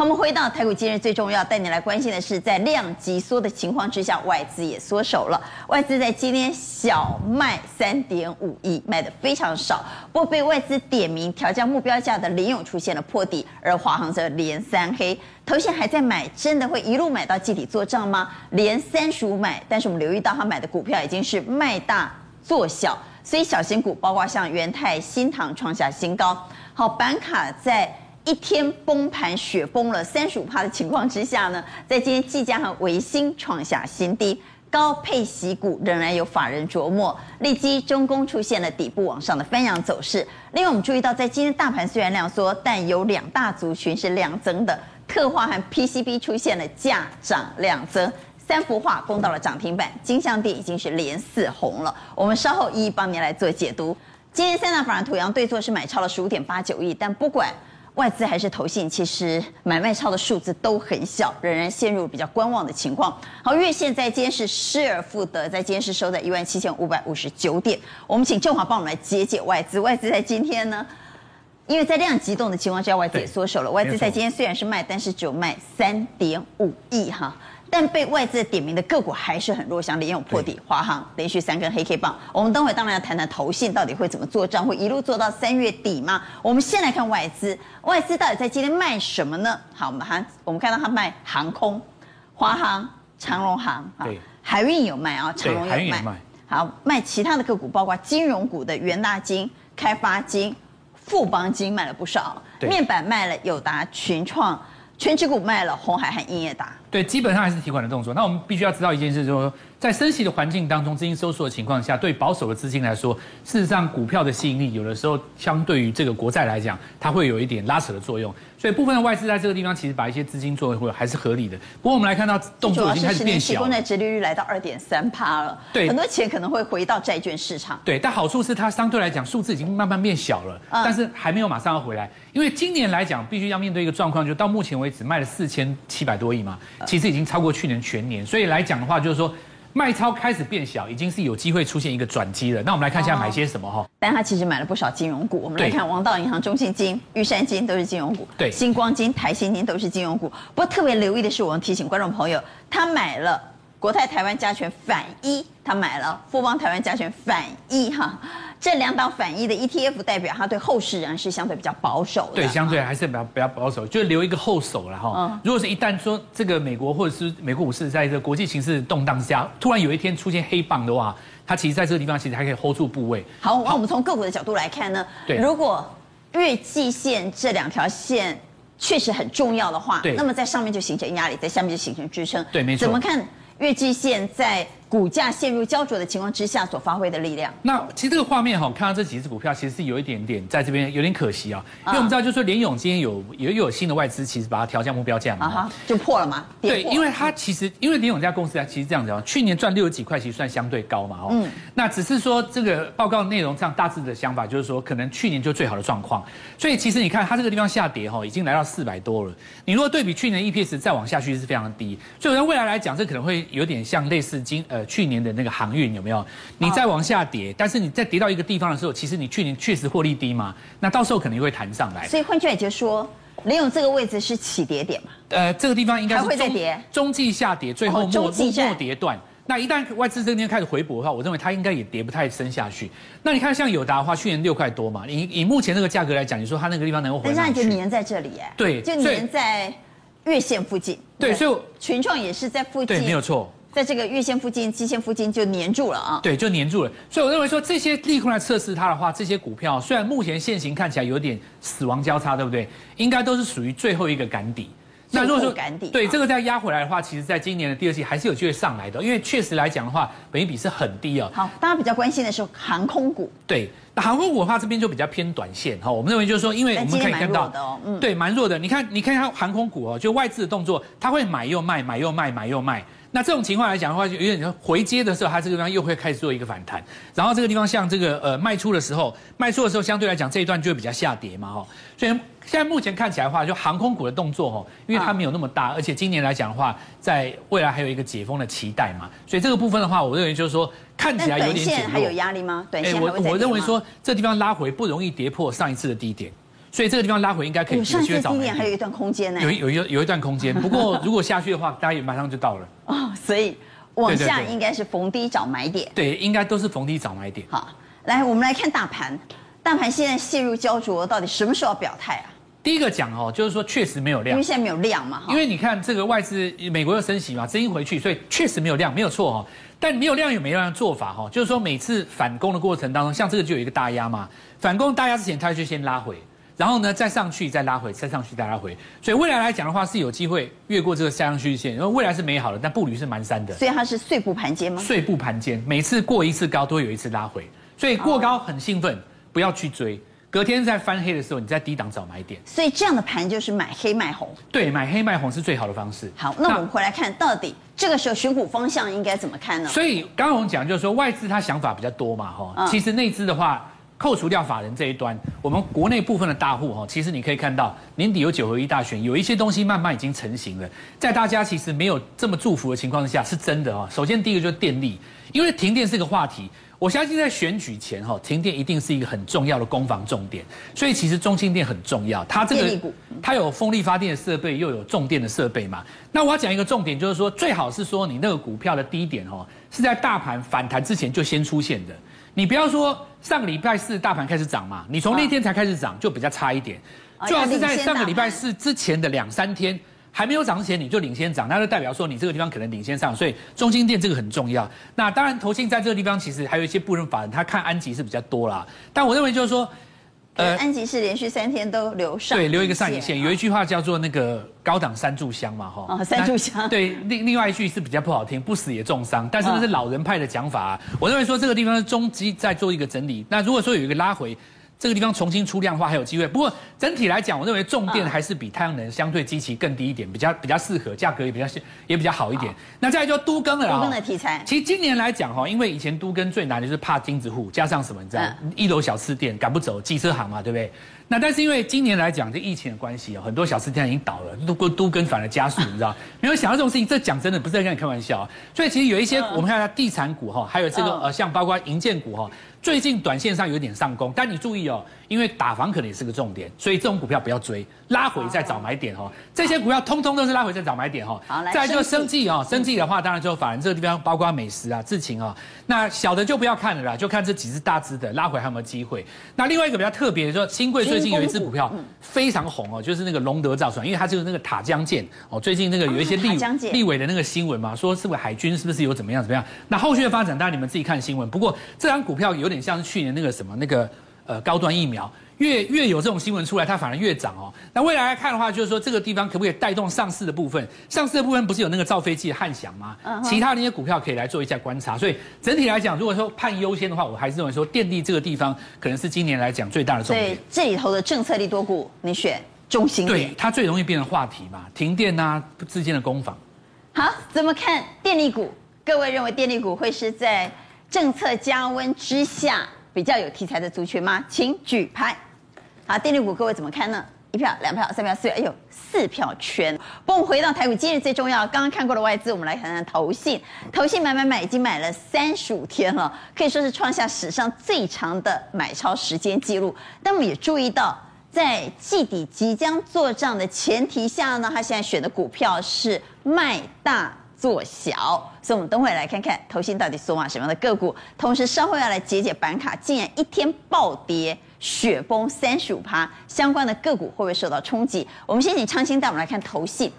我们回到台股今日最重要，带你来关心的是，在量级缩的情况之下，外资也缩手了。外资在今天小卖三点五亿，卖的非常少。不过被外资点名调降目标价的联勇出现了破底，而华航则连三黑。头先还在买，真的会一路买到季底做账吗？连三十五买，但是我们留意到他买的股票已经是卖大做小，所以小型股包括像元泰、新唐创下新高。好，板卡在。一天崩盘雪崩了三十五趴的情况之下呢，在今天技嘉和微星创下新低，高配息股仍然有法人琢磨，立基中攻出现了底部往上的翻扬走势。另外，我们注意到，在今天大盘虽然量缩，但有两大族群是量增的，特化和 PCB 出现了价涨量增，三幅画攻到了涨停板，金像电已经是连四红了。我们稍后一一帮您来做解读。今天三大法人土洋对坐是买超了十五点八九亿，但不管。外资还是投信，其实买卖超的数字都很小，仍然陷入比较观望的情况。好，月线在今天是失而复得，在今天是收在一万七千五百五十九点。我们请正华帮我们来解解外资。外资在今天呢，因为在量急动的情况之下，外资也缩手了。外资在今天虽然是卖，但是只有卖三点五亿哈。但被外资点名的个股还是很弱，像联咏破底，华航连续三根黑 K 棒。我们等会当然要谈谈投信到底会怎么做账，会一路做到三月底吗？我们先来看外资，外资到底在今天卖什么呢？好，我们还我们看到他卖航空，华航、长荣航啊，海运有卖啊，长荣有卖。好，卖其他的个股，包括金融股的元大金、开发金、富邦金卖了不少，面板卖了友达、群创。全职股卖了，鸿海和英业达。对，基本上还是提款的动作。那我们必须要知道一件事，就是说，在升息的环境当中，资金收缩的情况下，对保守的资金来说，事实上股票的吸引力有的时候相对于这个国债来讲，它会有一点拉扯的作用。所以部分的外资在这个地方其实把一些资金作为会还是合理的。不过我们来看到动作已经开始变小了。公债殖利率来到二点三趴了，对，很多钱可能会回到债券市场。对，但好处是它相对来讲数字已经慢慢变小了，但是还没有马上要回来。因为今年来讲，必须要面对一个状况，就到目前为止卖了四千七百多亿嘛，其实已经超过去年全年。所以来讲的话，就是说。卖超开始变小，已经是有机会出现一个转机了。那我们来看一下买些什么哈。但他其实买了不少金融股。我们来看王道银行、中信金、玉山金都是金融股。对，星光金、台新金都是金融股。不过特别留意的是，我们提醒观众朋友，他买了国泰台湾加权反一，他买了富邦台湾加权反一哈。这两档反一的 ETF 代表，它对后市仍然是相对比较保守的。对，相对还是比较比较保守，就留一个后手了哈。嗯。如果是一旦说这个美国或者是美国股市在这个国际形势动荡之下，突然有一天出现黑棒的话，它其实在这个地方其实还可以 hold 住部位。好，那我们从个股的角度来看呢，对，如果月季线这两条线确实很重要的话，对，那么在上面就形成压力，在下面就形成支撑。对，没错。怎么看月季线在？股价陷入焦灼的情况之下所发挥的力量。那其实这个画面哈，看到这几只股票，其实是有一点点在这边有点可惜啊，因为我们知道，就是说联咏今天有也有新的外资，其实把它调降目标价嘛，啊就破了嘛。对，因为它其实因为联咏这家公司啊，其实这样子啊，去年赚六十几块，其实算相对高嘛哦。嗯。那只是说这个报告内容上大致的想法就是说，可能去年就最好的状况，所以其实你看它这个地方下跌哈，已经来到四百多了。你如果对比去年 EPS 再往下去是非常低，所以在未来来讲，这可能会有点像类似今呃去年的那个。航运有没有？你再往下跌，但是你再跌到一个地方的时候，其实你去年确实获利低嘛，那到时候肯定会弹上来。所以换句话就说，林勇这个位置是起跌点嘛？呃，这个地方应该是还会再跌，中继下跌，最后末末跌段。那一旦外资这边开始回补的话，我认为它应该也跌不太深下去。那你看像友达的话，去年六块多嘛，以以目前这个价格来讲，你说它那个地方能够回？但是就粘在这里哎，对，就粘在月线附近。对，所以群创也是在附近，对，没有错。在这个月线附近、季线附近就黏住了啊！对，就黏住了。所以我认为说，这些利空来测试它的话，这些股票虽然目前现行看起来有点死亡交叉，对不对？应该都是属于最后一个赶底。那如果说赶底，对这个再压回来的话，其实在今年的第二季还是有机会上来的，因为确实来讲的话，本益比是很低哦。好，大家比较关心的是航空股。对，那航空股的话，这边就比较偏短线哈。我们认为就是说，因为我们可以看到，嗯，对，蛮弱的。你看，你看它航空股哦，就外资的动作，它会买又卖，买又卖，买又卖。那这种情况来讲的话，就有点回接的时候，它这个地方又会开始做一个反弹，然后这个地方像这个呃卖出的时候，卖出的时候相对来讲这一段就会比较下跌嘛哈，所以现在目前看起来的话，就航空股的动作哈，因为它没有那么大，而且今年来讲的话，在未来还有一个解封的期待嘛，所以这个部分的话，我认为就是说看起来有点减。还有压力吗？短线还会再跌吗？我我认为说这地方拉回不容易跌破上一次的低点。所以这个地方拉回应该可以有机会找。低点还有一段空间呢，有有有有一段空间，不过 如果下去的话，大家也马上就到了。哦，所以往下应该是逢低找买点。对，应该都是逢低找买点。好，来我们来看大盘，大盘现在陷入焦灼，到底什么时候要表态啊？第一个讲哦，就是说确实没有量，因为现在没有量嘛。因为你看这个外资，美国又升息嘛，资金回去，所以确实没有量，没有错哦。但没有量有没有量的做法哈，就是说每次反攻的过程当中，像这个就有一个大压嘛，反攻大压之前，它就先拉回，然后呢再上去再拉回，再上去再拉回，所以未来来讲的话是有机会越过这个下降趋势线，因为未来是美好的，但步履是蹒跚的。所以它是碎步盘间吗？碎步盘间，每次过一次高都会有一次拉回，所以过高很兴奋，不要去追。隔天在翻黑的时候，你在低档找买点。所以这样的盘就是买黑卖红。对，买黑卖红是最好的方式。好，那我们回来看到底这个时候选股方向应该怎么看呢？所以刚刚我们讲就是说外资他想法比较多嘛，哈。其实内资的话，扣除掉法人这一端，我们国内部分的大户哈，其实你可以看到年底有九合一大选，有一些东西慢慢已经成型了。在大家其实没有这么祝福的情况之下，是真的啊。首先第一个就是电力，因为停电是个话题。我相信在选举前哈，停电一定是一个很重要的攻防重点，所以其实中兴电很重要。它这个它有风力发电的设备，又有重电的设备嘛。那我要讲一个重点，就是说最好是说你那个股票的低点哦，是在大盘反弹之前就先出现的。你不要说上个礼拜四大盘开始涨嘛，你从那天才开始涨就比较差一点。最好是在上个礼拜四之前的两三天。还没有涨之前你就领先涨，那就代表说你这个地方可能领先上，所以中心店这个很重要。那当然，投信在这个地方其实还有一些部分法人，他看安吉是比较多啦。但我认为就是说，呃，安吉是连续三天都留上，对，留一个上影线。有一句话叫做那个高档三炷香嘛，哈。哦，三炷香。对，另另外一句是比较不好听，不死也重伤。但是那是老人派的讲法啊。我认为说这个地方是中基在做一个整理。那如果说有一个拉回。这个地方重新出量的话还有机会，不过整体来讲，我认为重电还是比太阳能相对基期更低一点，比较比较适合，价格也比较也比较好一点。那再来就都更了，都更的题材。其实今年来讲哈，因为以前都更最难的就是怕钉子户，加上什么你知道，一楼小吃店赶不走，机车行嘛，对不对？那但是因为今年来讲，这疫情的关系啊，很多小吃店已经倒了，都都更反而加速，你知道？没有想到这种事情，这讲真的不是在跟你开玩笑。所以其实有一些我们看一下地产股哈，还有这个呃像包括银建股哈。最近短线上有点上攻，但你注意哦，因为打房可能也是个重点，所以这种股票不要追，拉回再找买点哦。这些股票通通都是拉回再找买点哦。好，来，再来就生计哦，生计的话，当然就反正这个地方包括美食啊、智勤啊，那小的就不要看了啦，就看这几只大只的拉回还有没有机会。那另外一个比较特别的说，新贵最近有一只股票非常红哦，就是那个龙德造船，因为它就是那个塔江舰哦，最近那个有一些立立委的那个新闻嘛，说是不是海军是不是有怎么样怎么样？那后续的发展当然你们自己看新闻。不过这张股票有。有点像是去年那个什么那个呃高端疫苗，越越有这种新闻出来，它反而越涨哦。那未来来看的话，就是说这个地方可不可以带动上市的部分？上市的部分不是有那个造飞机的汉翔吗？其他那些股票可以来做一下观察。所以整体来讲，如果说判优先的话，我还是认为说电力这个地方可能是今年来讲最大的重点。这里头的政策力多股，你选中兴电。对，它最容易变成话题嘛，停电啊之间的攻防。好，怎么看电力股？各位认为电力股会是在？政策加温之下，比较有题材的族群吗？请举牌。好，电力股各位怎么看呢？一票、两票、三票、四票，哎呦，四票全。不过我们回到台股，今日最重要，刚刚看过的外资，我们来谈谈投信。投信买买买，已经买了三十五天了，可以说是创下史上最长的买超时间记录。但我们也注意到，在季底即将做账的前提下呢，他现在选的股票是卖大。做小，所以我们等会来看看投信到底锁码什么样的个股。同时，稍后要来解解板卡，竟然一天暴跌，雪崩三十五趴，相关的个股会不会受到冲击？我们先请昌兴带我们来看投信。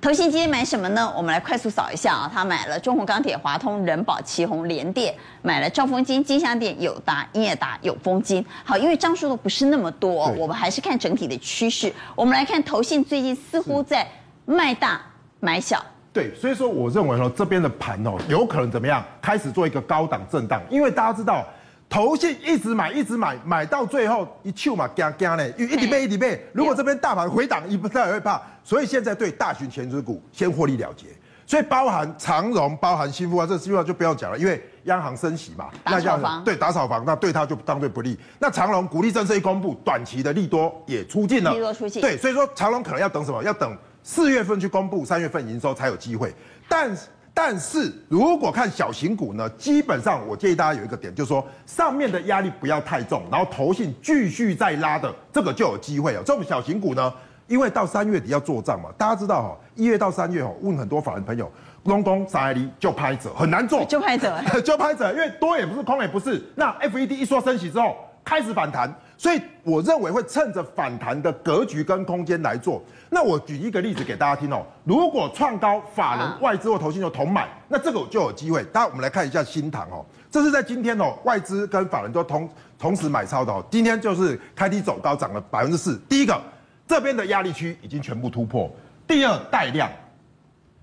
投信今天买什么呢？我们来快速扫一下啊，他买了中鸿钢铁、华通、人保、奇鋐、联电，买了兆丰金、金像电、友达、英业达、永丰金。好，因为张数都不是那么多，我们还是看整体的趋势。我们来看投信最近似乎在卖大买小。对，所以说我认为说这边的盘哦，有可能怎么样，开始做一个高档震荡，因为大家知道，投信一直买，一直买，买到最后一去嘛，惊惊呢，一直背一直背。如果这边大盘回档，一不太会怕，所以现在对大型权值股先获利了结。所以包含长荣，包含新富啊，这新富就不要讲了，因为央行升息嘛，打炒房，对打扫房，那对它就当对不利。那长荣鼓励政策一公布，短期的利多也出尽了，利多出尽。对，所以说长荣可能要等什么？要等。四月份去公布，三月份营收才有机会。但但是如果看小型股呢，基本上我建议大家有一个点，就是说上面的压力不要太重，然后投信继续再拉的，这个就有机会哦。这种小型股呢，因为到三月底要做账嘛，大家知道哈，一月到三月哦，问很多法人朋友，龙工三二就拍者很难做，就拍者，就拍者，因为多也不是，空也不是。那 FED 一说升息之后，开始反弹。所以我认为会趁着反弹的格局跟空间来做。那我举一个例子给大家听哦。如果创高，法人、外资或投信就同买，那这个就有机会。大家我们来看一下新塘哦，这是在今天哦，外资跟法人都同同时买超的哦。今天就是开低走高，涨了百分之四。第一个，这边的压力区已经全部突破。第二，带量，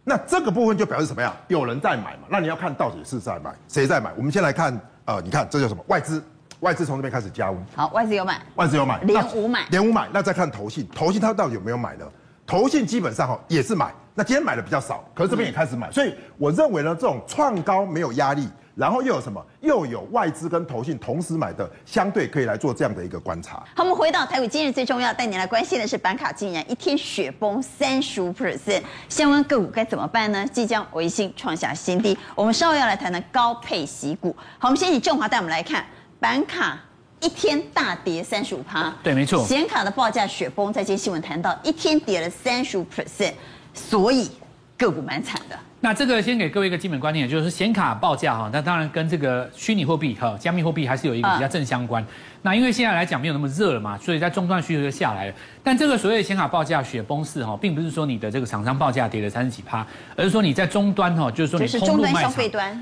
那这个部分就表示什么呀？有人在买嘛？那你要看到底是在买，谁在买？我们先来看，呃，你看这叫什么？外资。外资从这边开始加温，好，外资有买，外资有买，连五买，连五买，那再看投信，投信它到底有没有买呢？投信基本上哈也是买，那今天买的比较少，可是这边也开始买，所以我认为呢，这种创高没有压力，然后又有什么？又有外资跟投信同时买的，相对可以来做这样的一个观察。好，我们回到台股，今日最重要带你来关心的是板卡竟然一天雪崩三十五 percent，相关个股该怎么办呢？即将维新创下新低，我们稍后要来谈谈高配息股。好，我们先请正华带我们来看。板卡一天大跌三十五趴，对，没错。显卡的报价雪崩，在今天新闻谈到一天跌了三十五 percent，所以个股蛮惨的。那这个先给各位一个基本观念，就是显卡报价哈，那当然跟这个虚拟货币哈、加密货币还是有一个比较正相关。那因为现在来讲没有那么热了嘛，所以在终端需求就下来了。但这个所谓的显卡报价雪崩式哈，并不是说你的这个厂商报价跌了三十几趴，而是说你在终端哈，就是说你通路卖场，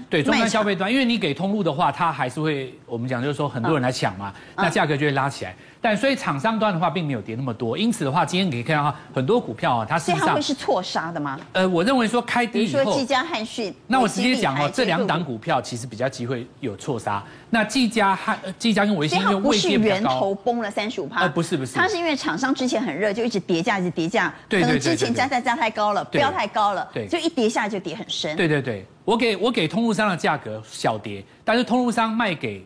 对终端消费端，因为你给通路的话，它还是会我们讲就是说很多人来抢嘛，那价格就会拉起来。但所以厂商端的话，并没有跌那么多。因此的话，今天你可以看到很多股票啊，它实际上会是错杀的吗？呃，我认为说开低以后，说技嘉、汉讯，那我直接讲哦，这两档股票其实比较机会有错杀。那技嘉汉技嘉跟微星因为位阶比较高，源头崩了三十五趴。呃，不是不是，它是因为厂商之前很热，就一直叠价，一直叠价。对对对，可能之前加价加太高了，标太高了，对，就一跌下就跌很深。对对对，我给我给通路商的价格小跌，但是通路商卖给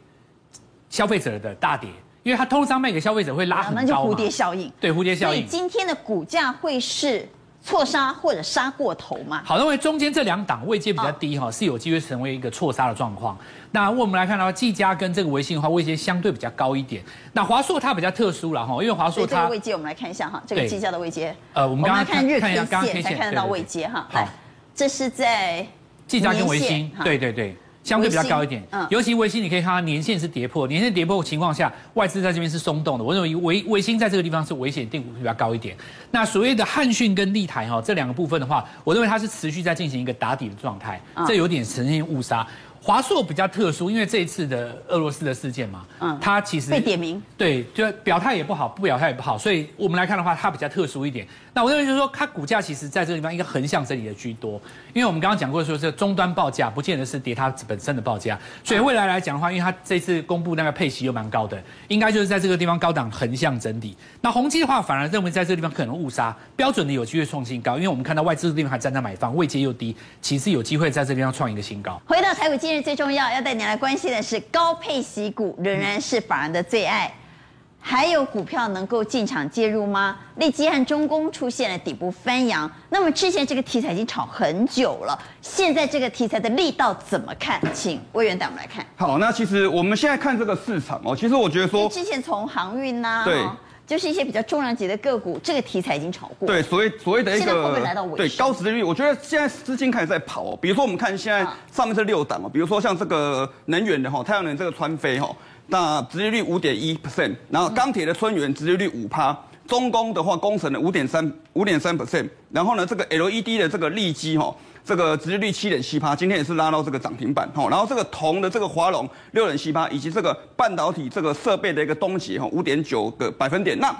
消费者的大跌，因为它通路商卖给消费者会拉很高嘛，那就蝴蝶效应。对，蝴蝶效应。所以今天的股价会是。错杀或者杀过头嘛？好，认为中间这两档位阶比较低哈，是有机会成为一个错杀的状况。那我们来看到技嘉跟这个微星的话，位阶相对比较高一点。那华硕它比较特殊了哈，因为华硕它这个位阶我们来看一下哈，这个技嘉的位阶。呃，我们刚刚看日 K 线才看得到位阶哈。好，这是在技嘉跟微星，对对对。相对比较高一点，嗯，尤其微星，你可以看它年线是跌破，年线跌破的情况下，外资在这边是松动的。我认为微微星在这个地方是危险定比较高一点。那所谓的汉讯跟立台哈这两个部分的话，我认为它是持续在进行一个打底的状态，这有点呈现误杀。华硕比较特殊，因为这一次的俄罗斯的事件嘛，嗯，它其实被点名，对，就表态也不好，不表态也不好，所以我们来看的话，它比较特殊一点。那我认为就是说，它股价其实在这个地方应该横向整理的居多，因为我们刚刚讲过说，这终端报价不见得是跌它本身的报价，所以未来来讲的话，因为它这次公布那个配息又蛮高的，应该就是在这个地方高档横向整理。那宏基的话，反而认为在这个地方可能误杀，标准的有机会创新高，因为我们看到外资的地方还站在买方，位阶又低，其实有机会在这个地方创一个新高。回到台股，今日最重要要带。你来关心的是高配息股仍然是法人的最爱，还有股票能够进场介入吗？利基和中工出现了底部翻扬，那么之前这个题材已经炒很久了，现在这个题材的力道怎么看？请魏源带我们来看。好，那其实我们现在看这个市场哦，其实我觉得说，之前从航运呐，对。就是一些比较重量级的个股，这个题材已经炒过。对，所谓所谓的一个，现在会不会来到尾声？对，高殖利率，我觉得现在资金开始在跑哦。比如说我们看现在上面是六档哦，比如说像这个能源的哈，太阳能这个川飞哈，那直利率五点一 percent，然后钢铁的春元殖利率五趴，中工的话工程的五点三五点三 percent，然后呢这个 LED 的这个利基哈。这个直利率七点七趴，今天也是拉到这个涨停板哈。然后这个铜的这个华龙六点七趴，以及这个半导体这个设备的一个东协哈五点九个百分点。那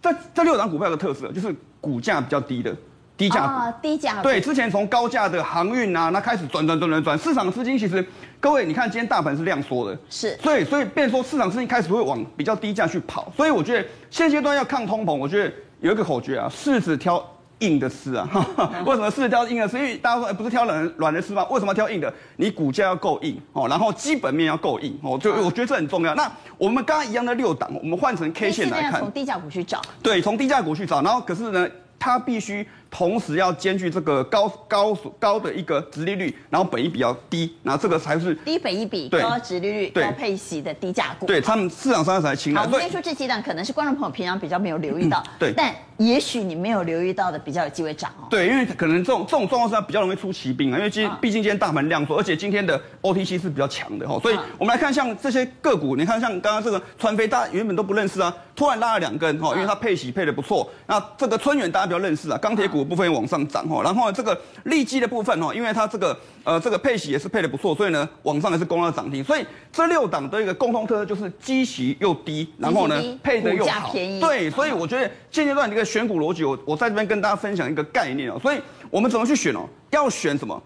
这这六档股票的特色就是股价比较低的低价股，哦、低价对。之前从高价的航运啊，那开始转转转转转，市场资金其实各位你看今天大盘是量缩的，是。所以所以变说市场资金开始会往比较低价去跑。所以我觉得现阶段要抗通膨，我觉得有一个口诀啊，柿子挑。硬的吃啊，为什么柿子挑硬的吃？因为大家说，不是挑软软的吃吗？为什么挑硬的？你股价要够硬哦，然后基本面要够硬哦，就我觉得这很重要。那我们刚刚一样的六档，我们换成 K 线来看，从低价股去找。对，从低价股去找，然后可是呢，它必须同时要兼具这个高高高的一个殖利率，然后本益比较低，然后这个才是低本益比、高殖利率、高配息的低价股。对他们市场上才青睐。好，我们先说这几档，可能是观众朋友平常比较没有留意到，嗯对但也许你没有留意到的比较有机会涨哦。对，因为可能这种这种状况下比较容易出奇兵啊，因为今啊毕竟今天大盘量缩，而且今天的 OTC 是比较强的哈，所以啊我们来看像这些个股，你看像刚刚这个川飞，大家原本都不认识啊，突然拉了两根哈，因为它配息配的不错。那这个春远大家比较认识啊，钢铁股的部分也往上涨哈，然后呢这个利基的部分哈，因为它这个呃这个配息也是配的不错，所以呢往上也是攻到涨停。所以这六档的一个共同特色就是基息又低，然后呢配的又好，便宜对，所以我觉得现阶段的一个选股逻辑，我我在这边跟大家分享一个概念哦，所以我们怎么去选哦？要选什么？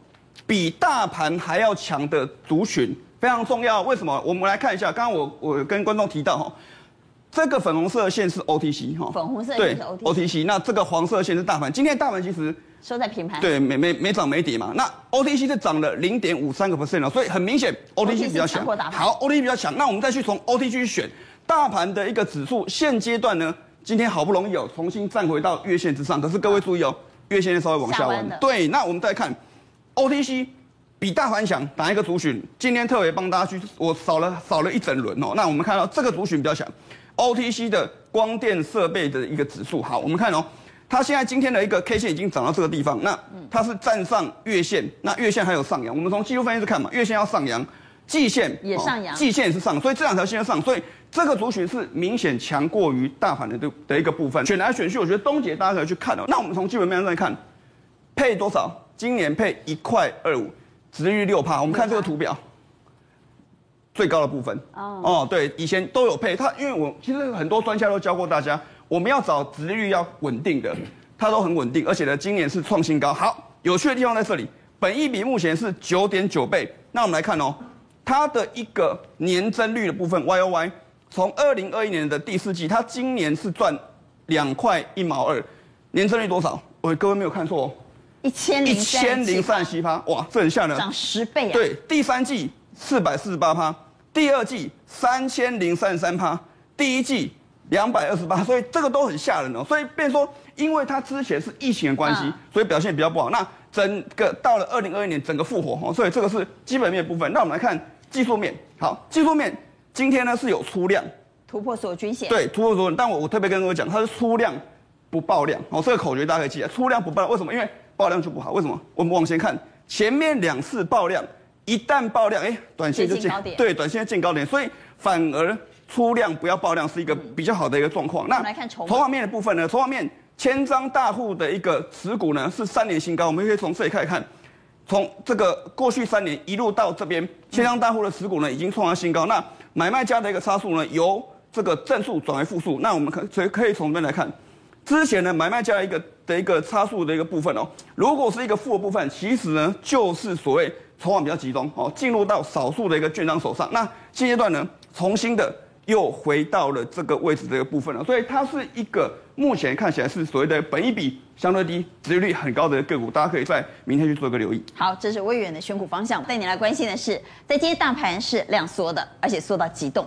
比大盘还要强的族群非常重要。为什么？我们来看一下，刚刚我我跟观众提到哈，这个粉红色的线是 OTC 哈，粉红色对是 OTC 那这个黄色的线是大盘。今天大盘其实收在平盘。对没没没涨没跌嘛，那 OTC 是涨了零点五三个 percent 了，所以很明显 OTC 比较强好，OTC 比较强，那我们再去从 OTC 去选大盘的一个指数，现阶段呢，今天好不容易有重新站回到月线之上，可是各位注意哦，月线稍微往下弯。对，那我们再看 OTC 比大盘强哪一个族群？今天特别帮大家去，我扫了扫了一整轮哦。那我们看到这个族群比较强，OTC 的光电设备的一个指数。好，我们看哦，它现在今天的一个 K 线已经涨到这个地方，那它是站上月线，那月线还有上扬。我们从技术分析是看嘛，月线要上扬，季线也上扬哦季线也是上，所以这两条线要上，所以这个族群是明显强过于大盘的的的一个部分。选来选去，我觉得东杰大家可以去看哦。那我们从基本面上来看，配多少？今年配一块二五。殖利率六趴，我们看这个图表，最高的部分哦哦，对，以前都有配它，因为我其实很多专家都教过大家，我们要找殖利率要稳定的，它都很稳定，而且呢，今年是创新高。好，有趣的地方在这里，本益比目前是九点九倍。那我们来看哦，它的一个年增率的部分，Y O Y，从二零二一年的第四季，它今年是赚两块一毛二，年增率多少？我各位没有看错哦。一千一零千零三十七趴，哇，这很吓人，涨十倍啊！，对，第三季四百四十八趴，第二季三千零三十三趴，第一季两百二十八，所以这个都很吓人哦。所以变说，因为它之前是疫情的关系，嗯所以表现比较不好。那整个到了二零二一年，整个复活哦，所以这个是基本面部分。那我们来看技术面，好，技术面今天呢是有出量，突破所有均线。，对，突破所有，但我我特别跟各位讲，它是出量不爆量哦，这个口诀大家可以记啊，出量不爆量，为什么？因为爆量就不好，为什么？我们往前看，前面两次爆量，一旦爆量，哎，短线就见高点对，短线就见高点，所以反而出量不要爆量是一个比较好的一个状况。那我们来看筹码筹码面的部分呢？筹码面千张大户的一个持股呢是三年新高，我们可以从这里开始看，从这个过去三年一路到这边，千张大户的持股呢已经创下新高。那买卖家的一个差数呢由这个正数转为负数，那我们可所以可以从这边来看。之前呢，买卖家的一个的一个差数的一个部分哦，如果是一个负的部分，其实呢就是所谓筹码比较集中哦，进入到少数的一个券商手上。那现阶段呢，重新的又回到了这个位置的一个部分了，所以它是一个目前看起来是所谓的本益比相对低、殖利率很高的个股，大家可以在明天去做一个留意。好，这是威远的选股方向。带你来关心的是，在今天大盘是量缩的，而且缩到急冻，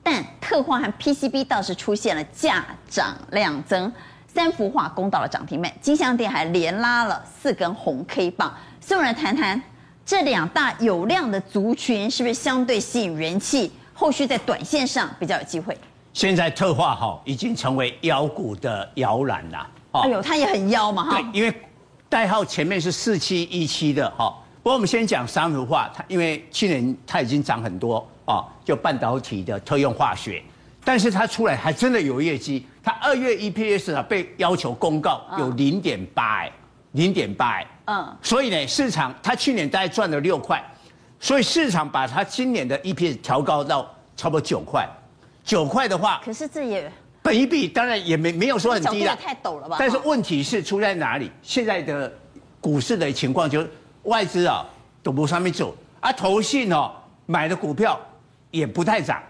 但特化和 PCB 倒是出现了价涨量增。三幅画攻到了涨停板，金像电还连拉了四根红 K 棒。所以我们来谈谈这两大有量的族群是不是相对吸引人气，后续在短线上比较有机会。现在特化哈已经成为妖股的摇篮了。哎呦，它也很妖嘛哈对。，因为代号前面是四七一七的哈。不过我们先讲三幅化，它因为去年它已经涨很多啊，就半导体的特用化学，但是它出来还真的有业绩。它二月 EPS 啊被要求公告有零点八哎，零点八哎，嗯，所以呢市场它去年大概赚了六块，所以市场把它今年的 EPS 调高到差不多九块，九块的话，可是这也本一比当然也没没有说很低啦角度也，太陡了吧？但是问题是出在哪里？现在的股市的情况就是外资啊都不上面走啊，投信哦买的股票也不太涨。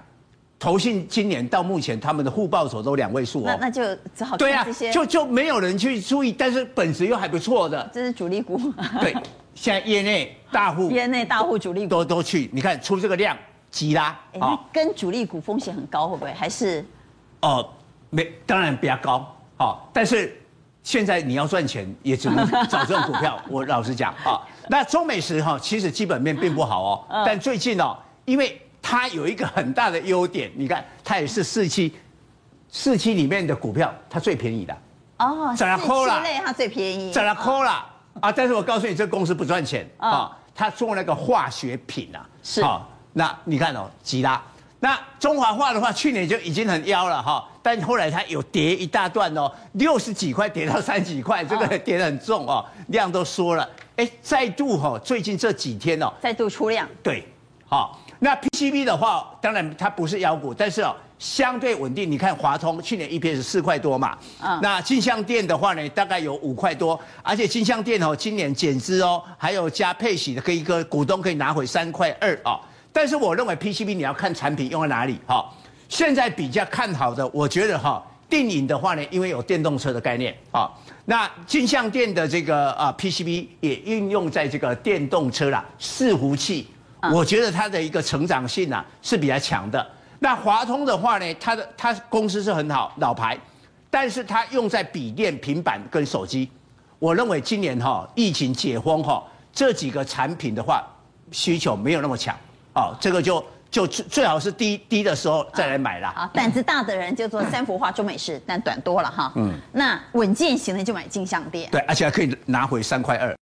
投信今年到目前他们的互报酬都两位数哦，那那就只好对啊看这些，，就就没有人去注意，但是本质又还不错的。这是主力股。对，现在业内大户业内大户主力股，都都去，你看出这个量急啦跟主力股风险很高，会不会？还是哦，没当然比较高，好，但是现在你要赚钱，也只能找这种股票。我老实讲啊，那中美食哈，其实基本面并不好哦。但最近哦，因为它有一个很大的优点，你看它也是四期，四期里面的股票它最便宜的。哦，四期类它最便宜，涨了扣了。啊！但是我告诉你，这公司不赚钱啊，它做那个化学品啊，是。啊。那你看哦，吉拉。那中华化的话，去年就已经很妖了哈，但后来它有跌一大段哦，六十几块跌到三十几块，这个跌得很重哦，量都缩了，哎，再度哈，最近这几天哦，再度出量，对，好，那 PCB 的话，当然它不是妖股，但是哦，相对稳定。你看华通去年 EPS 四块多嘛，嗯，那金像电的话呢，大概有五块多，而且金像电哦，今年减资哦，还有加配息的，可以一个股东可以拿回三块二哦。但是我认为 PCB 你要看产品用在哪里哈。现在比较看好的，我觉得哈，电影的话呢，因为有电动车的概念啊。那金像电的这个啊 PCB 也应用在这个电动车啦，伺服器，我觉得它的一个成长性啊是比较强的。那华通的话呢，它的它公司是很好老牌，但是它用在笔电、平板跟手机。我认为今年哈疫情解封哈，这几个产品的话需求没有那么强。哦，这个就就最最好是低低的时候再来买啦。好，胆子大的人就做三幅画中美式，但短多了哈。嗯，那稳健型的就买金像电。对，而且还可以拿回三块二。